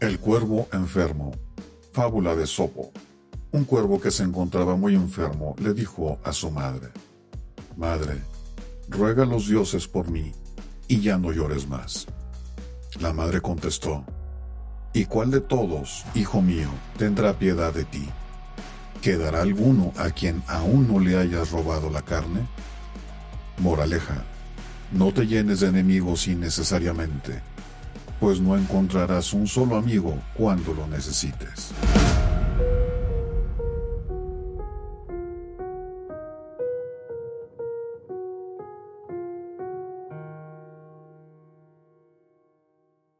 El cuervo enfermo. Fábula de Sopo. Un cuervo que se encontraba muy enfermo le dijo a su madre, Madre, ruega a los dioses por mí y ya no llores más. La madre contestó, ¿Y cuál de todos, hijo mío, tendrá piedad de ti? ¿Quedará alguno a quien aún no le hayas robado la carne? Moraleja, no te llenes de enemigos innecesariamente, pues no encontrarás un solo amigo cuando lo necesites.